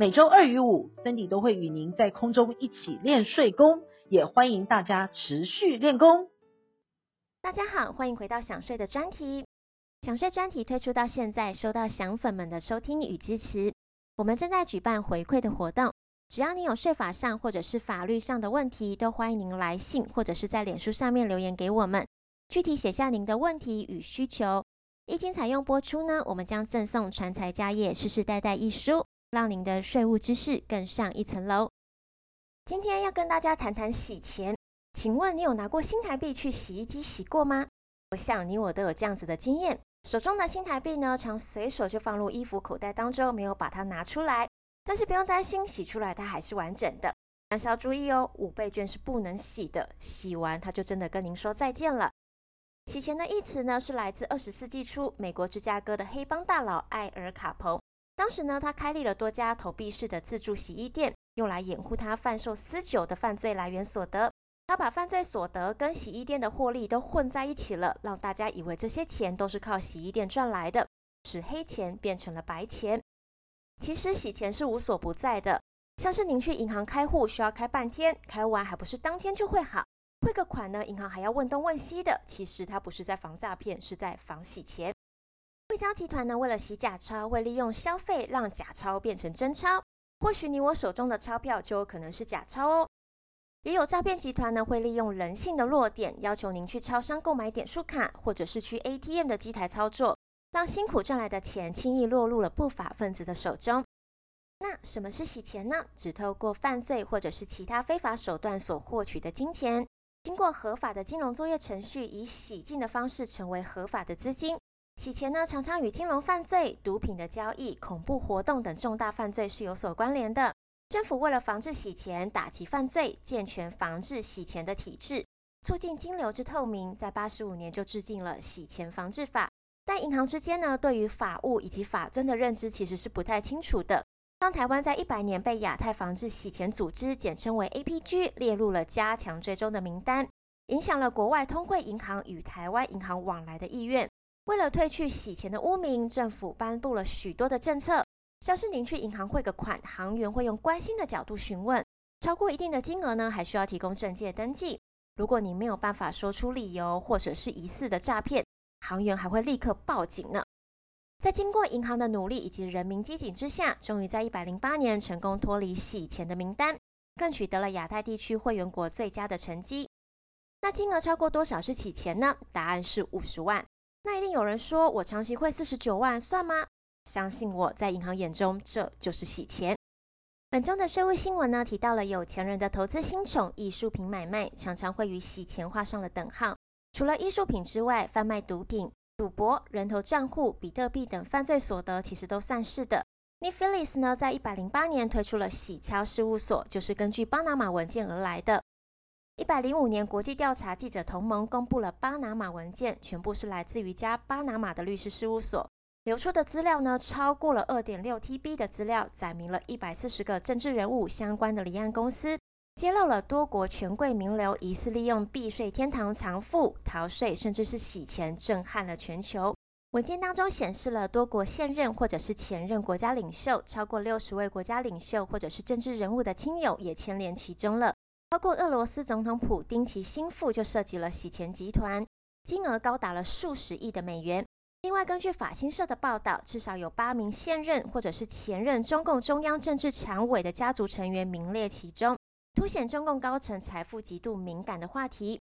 每周二与五，Cindy 都会与您在空中一起练睡功，也欢迎大家持续练功。大家好，欢迎回到想睡的专题。想睡专题推出到现在，收到想粉们的收听与支持。我们正在举办回馈的活动，只要你有税法上或者是法律上的问题，都欢迎您来信或者是在脸书上面留言给我们，具体写下您的问题与需求。一经采用播出呢，我们将赠送《传财家业世世代代》一书，让您的税务知识更上一层楼。今天要跟大家谈谈洗钱，请问你有拿过新台币去洗衣机洗过吗？我想你我都有这样子的经验，手中的新台币呢，常随手就放入衣服口袋当中，没有把它拿出来。但是不用担心，洗出来它还是完整的。但是要注意哦，五倍券是不能洗的，洗完它就真的跟您说再见了。洗钱的意思呢，是来自二十世纪初美国芝加哥的黑帮大佬艾尔卡彭。当时呢，他开立了多家投币式的自助洗衣店，用来掩护他贩售私酒的犯罪来源所得。他把犯罪所得跟洗衣店的获利都混在一起了，让大家以为这些钱都是靠洗衣店赚来的，使黑钱变成了白钱。其实洗钱是无所不在的，像是您去银行开户需要开半天，开完还不是当天就会好。汇个款呢，银行还要问东问西的。其实他不是在防诈骗，是在防洗钱。汇胶集团呢，为了洗假钞，会利用消费让假钞变成真钞。或许你我手中的钞票就有可能是假钞哦。也有诈骗集团呢，会利用人性的弱点，要求您去超商购买点数卡，或者是去 ATM 的机台操作，让辛苦赚来的钱轻易落入了不法分子的手中。那什么是洗钱呢？只透过犯罪或者是其他非法手段所获取的金钱。经过合法的金融作业程序，以洗净的方式成为合法的资金。洗钱呢，常常与金融犯罪、毒品的交易、恐怖活动等重大犯罪是有所关联的。政府为了防治洗钱、打击犯罪、健全防治洗钱的体制，促进金流之透明，在八十五年就制定了洗钱防治法。但银行之间呢，对于法务以及法遵的认知其实是不太清楚的。当台湾在一百年被亚太防治洗钱组织（简称为 APG） 列入了加强追踪的名单，影响了国外通汇银行与台湾银行往来的意愿。为了褪去洗钱的污名，政府颁布了许多的政策，像是您去银行汇个款，行员会用关心的角度询问，超过一定的金额呢，还需要提供证件登记。如果你没有办法说出理由，或者是疑似的诈骗，行员还会立刻报警呢。在经过银行的努力以及人民机警之下，终于在一百零八年成功脱离洗钱的名单，更取得了亚太地区会员国最佳的成绩。那金额超过多少是洗钱呢？答案是五十万。那一定有人说，我长期汇四十九万算吗？相信我在银行眼中，这就是洗钱。本周的税务新闻呢，提到了有钱人的投资新宠艺术品买卖，常常会与洗钱画上了等号。除了艺术品之外，贩卖毒品。赌博、人头账户、比特币等犯罪所得，其实都算是的。Nick Phillips 呢，在一百零八年推出了洗钞事务所，就是根据巴拿马文件而来的。一百零五年，国际调查记者同盟公布了巴拿马文件，全部是来自于一家巴拿马的律师事务所流出的资料呢，超过了二点六 TB 的资料，载明了一百四十个政治人物相关的离岸公司。揭露了多国权贵名流疑似利用避税天堂藏富、逃税，甚至是洗钱，震撼了全球。文件当中显示了多国现任或者是前任国家领袖，超过六十位国家领袖或者是政治人物的亲友也牵连其中了。包括俄罗斯总统普丁其心腹就涉及了洗钱集团，金额高达了数十亿的美元。另外，根据法新社的报道，至少有八名现任或者是前任中共中央政治常委的家族成员名列其中。凸显中共高层财富极度敏感的话题。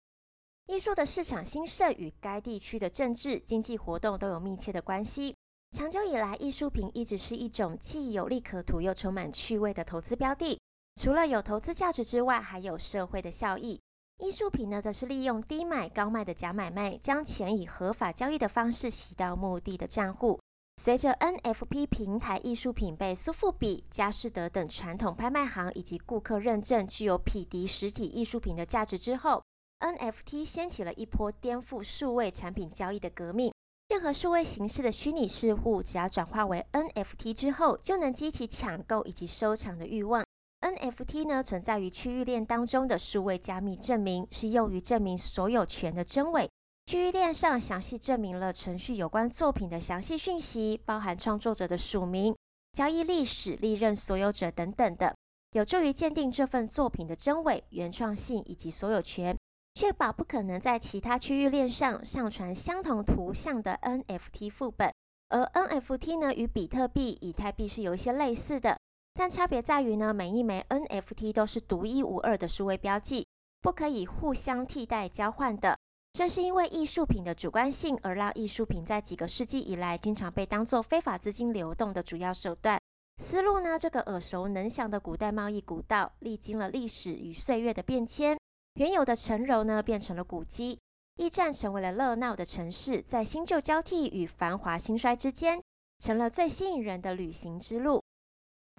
艺术的市场兴盛与该地区的政治经济活动都有密切的关系。长久以来，艺术品一直是一种既有利可图又充满趣味的投资标的。除了有投资价值之外，还有社会的效益。艺术品呢，则是利用低买高卖的假买卖，将钱以合法交易的方式洗到目的的账户。随着 NFP 平台艺术品被苏富比、佳士得等传统拍卖行以及顾客认证具有匹敌实体艺术品的价值之后，NFT 掀起了一波颠覆数位产品交易的革命。任何数位形式的虚拟事物，只要转化为 NFT 之后，就能激起抢购以及收藏的欲望。NFT 呢，存在于区域链当中的数位加密证明，是用于证明所有权的真伪。区域链上详细证明了程序有关作品的详细讯息，包含创作者的署名、交易历史、历任所有者等等的，有助于鉴定这份作品的真伪、原创性以及所有权，确保不可能在其他区域链上上传相同图像的 NFT 副本。而 NFT 呢，与比特币、以太币是有一些类似的，但差别在于呢，每一枚 NFT 都是独一无二的数位标记，不可以互相替代交换的。正是因为艺术品的主观性，而让艺术品在几个世纪以来，经常被当作非法资金流动的主要手段。丝路呢，这个耳熟能详的古代贸易古道，历经了历史与岁月的变迁，原有的城楼呢，变成了古迹；驿站成为了热闹的城市，在新旧交替与繁华兴衰之间，成了最吸引人的旅行之路。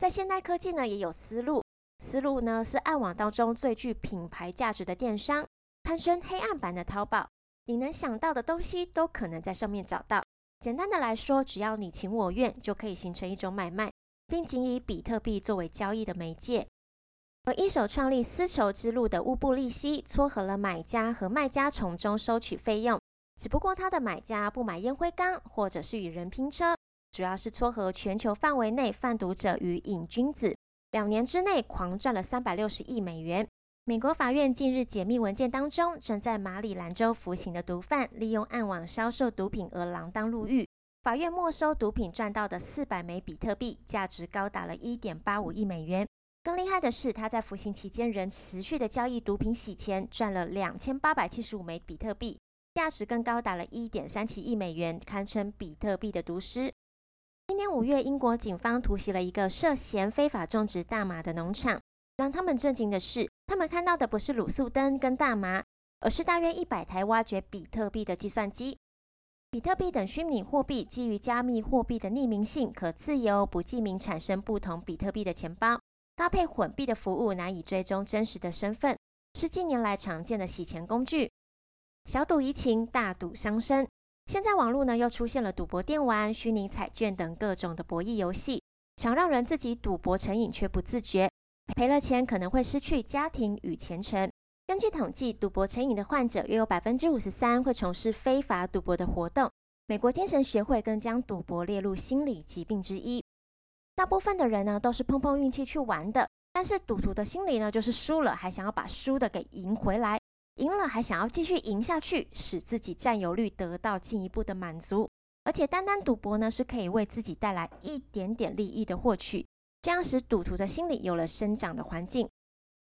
在现代科技呢，也有思路。思路呢，是暗网当中最具品牌价值的电商。堪称黑暗版的淘宝，你能想到的东西都可能在上面找到。简单的来说，只要你情我愿，就可以形成一种买卖，并仅以比特币作为交易的媒介。而一手创立丝绸之路的乌布利希，撮合了买家和卖家从中收取费用。只不过他的买家不买烟灰缸，或者是与人拼车，主要是撮合全球范围内贩毒者与瘾君子。两年之内狂赚了三百六十亿美元。美国法院近日解密文件当中，正在马里兰州服刑的毒贩利用暗网销售毒品而锒铛入狱。法院没收毒品赚到的四百枚比特币，价值高达了一点八五亿美元。更厉害的是，他在服刑期间仍持续的交易毒品洗钱，赚了两千八百七十五枚比特币，价值更高达了一点三七亿美元，堪称比特币的毒师。今年五月，英国警方突袭了一个涉嫌非法种植大麻的农场。让他们震惊的是，他们看到的不是卤素灯跟大麻，而是大约一百台挖掘比特币的计算机。比特币等虚拟货币基于加密货币的匿名性，可自由不记名产生不同比特币的钱包，搭配混币的服务，难以追踪真实的身份，是近年来常见的洗钱工具。小赌怡情，大赌伤身。现在网络呢又出现了赌博电玩、虚拟彩券等各种的博弈游戏，常让人自己赌博成瘾却不自觉。赔了钱可能会失去家庭与前程。根据统计，赌博成瘾的患者约有百分之五十三会从事非法赌博的活动。美国精神学会更将赌博列入心理疾病之一。大部分的人呢都是碰碰运气去玩的，但是赌徒的心理呢就是输了还想要把输的给赢回来，赢了还想要继续赢下去，使自己占有率得到进一步的满足。而且单单赌博呢是可以为自己带来一点点利益的获取。这样使赌徒的心理有了生长的环境。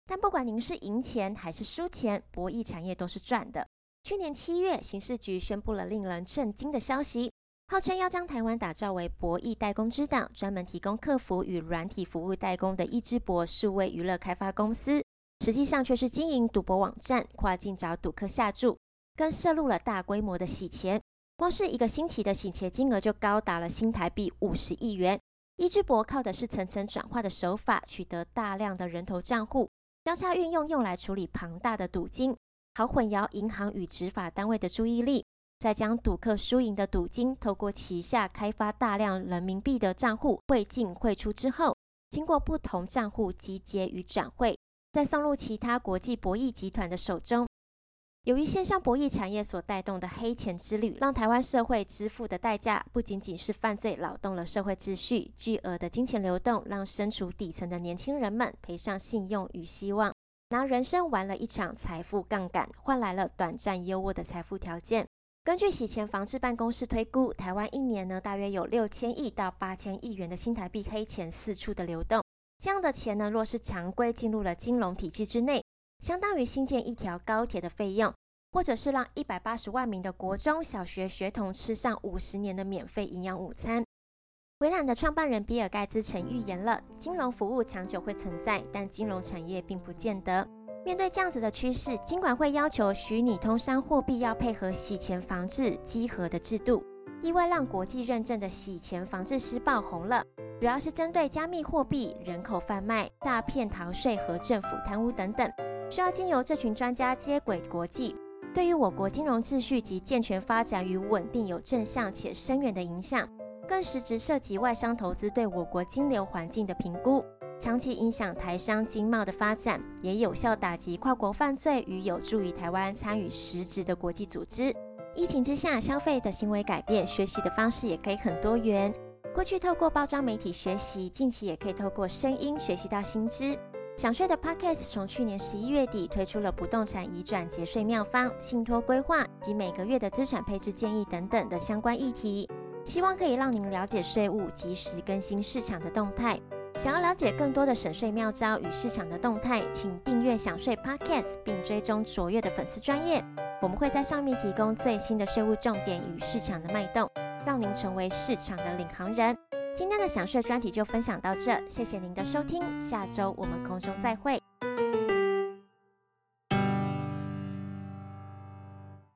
但不管您是赢钱还是输钱，博弈产业都是赚的。去年七月，刑事局宣布了令人震惊的消息，号称要将台湾打造为博弈代工之岛，专门提供客服与软体服务代工的一之博数位娱乐开发公司，实际上却是经营赌博网站，跨境找赌客下注，更涉入了大规模的洗钱。光是一个星期的洗钱金额就高达了新台币五十亿元。一智博靠的是层层转化的手法，取得大量的人头账户，交叉运用用来处理庞大的赌金，好混淆银行与执法单位的注意力。再将赌客输赢的赌金，透过旗下开发大量人民币的账户汇进汇出之后，经过不同账户集结与转汇，再送入其他国际博弈集团的手中。由于线上博弈产业所带动的黑钱之旅，让台湾社会支付的代价不仅仅是犯罪，扰动了社会秩序。巨额的金钱流动，让身处底层的年轻人们赔上信用与希望，拿人生玩了一场财富杠杆，换来了短暂优渥的财富条件。根据洗钱防治办公室推估，台湾一年呢大约有六千亿到八千亿元的新台币黑钱四处的流动。这样的钱呢，若是常规进入了金融体制之内。相当于新建一条高铁的费用，或者是让一百八十万名的国中小学学童吃上五十年的免费营养午餐。微软的创办人比尔盖茨曾预言了，金融服务长久会存在，但金融产业并不见得。面对这样子的趋势，金管会要求虚拟通商货币要配合洗钱防治稽核的制度，意外让国际认证的洗钱防治师爆红了。主要是针对加密货币、人口贩卖、诈骗逃税和政府贪污等等，需要经由这群专家接轨国际，对于我国金融秩序及健全发展与稳定有正向且深远的影响，更实质涉及外商投资对我国金流环境的评估，长期影响台商经贸的发展，也有效打击跨国犯罪与有助于台湾参与实质的国际组织。疫情之下，消费的行为改变，学习的方式也可以很多元。过去透过包装媒体学习，近期也可以透过声音学习到新知。享税的 Podcast 从去年十一月底推出了不动产移转节税妙方、信托规划及每个月的资产配置建议等等的相关议题，希望可以让您了解税务，及时更新市场的动态。想要了解更多的省税妙招与市场的动态，请订阅享税 Podcast 并追踪卓越的粉丝专业。我们会在上面提供最新的税务重点与市场的脉动，让您成为市场的领航人。今天的享税专题就分享到这，谢谢您的收听，下周我们空中再会。